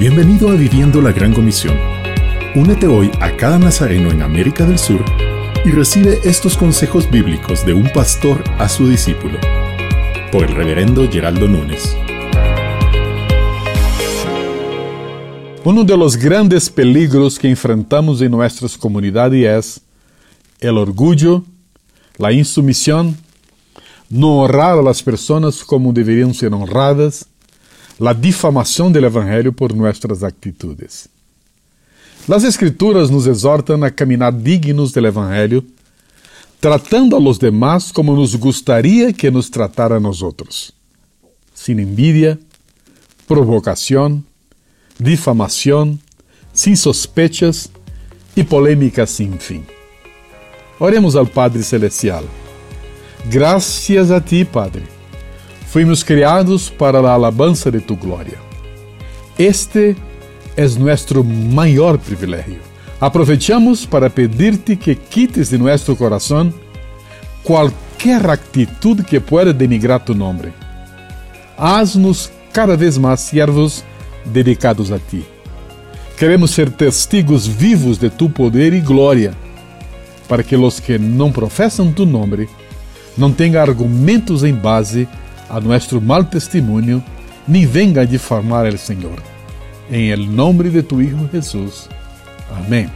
Bienvenido a Viviendo la Gran Comisión. Únete hoy a cada nazareno en América del Sur y recibe estos consejos bíblicos de un pastor a su discípulo. Por el reverendo Geraldo Núñez. Uno de los grandes peligros que enfrentamos en nuestras comunidades es el orgullo, la insumisión, no honrar a las personas como deberían ser honradas, la difamação del Evangelho por nuestras actitudes. Las Escrituras nos exortam a caminhar dignos del Evangelho, tratando a los demás como nos gustaría que nos tratara a nosotros, sin envidia, provocação, difamação, sem sospechas e polêmicas sem fim. Oremos ao Padre Celestial. Graças a Ti, Padre fuimos criados para a alabança de tu glória. Este é nosso maior privilégio. Aproveitamos para pedir-te que quites de nosso coração qualquer atitude que pueda denigrar tu nome. Haz-nos cada vez mais servos dedicados a ti. Queremos ser testigos vivos de tu poder e glória, para que os que não professam tu nome não tenham argumentos em base a nuestro mal testimonio, ni venga a difamar el Señor. En el de tu Hijo Jesús. Amén.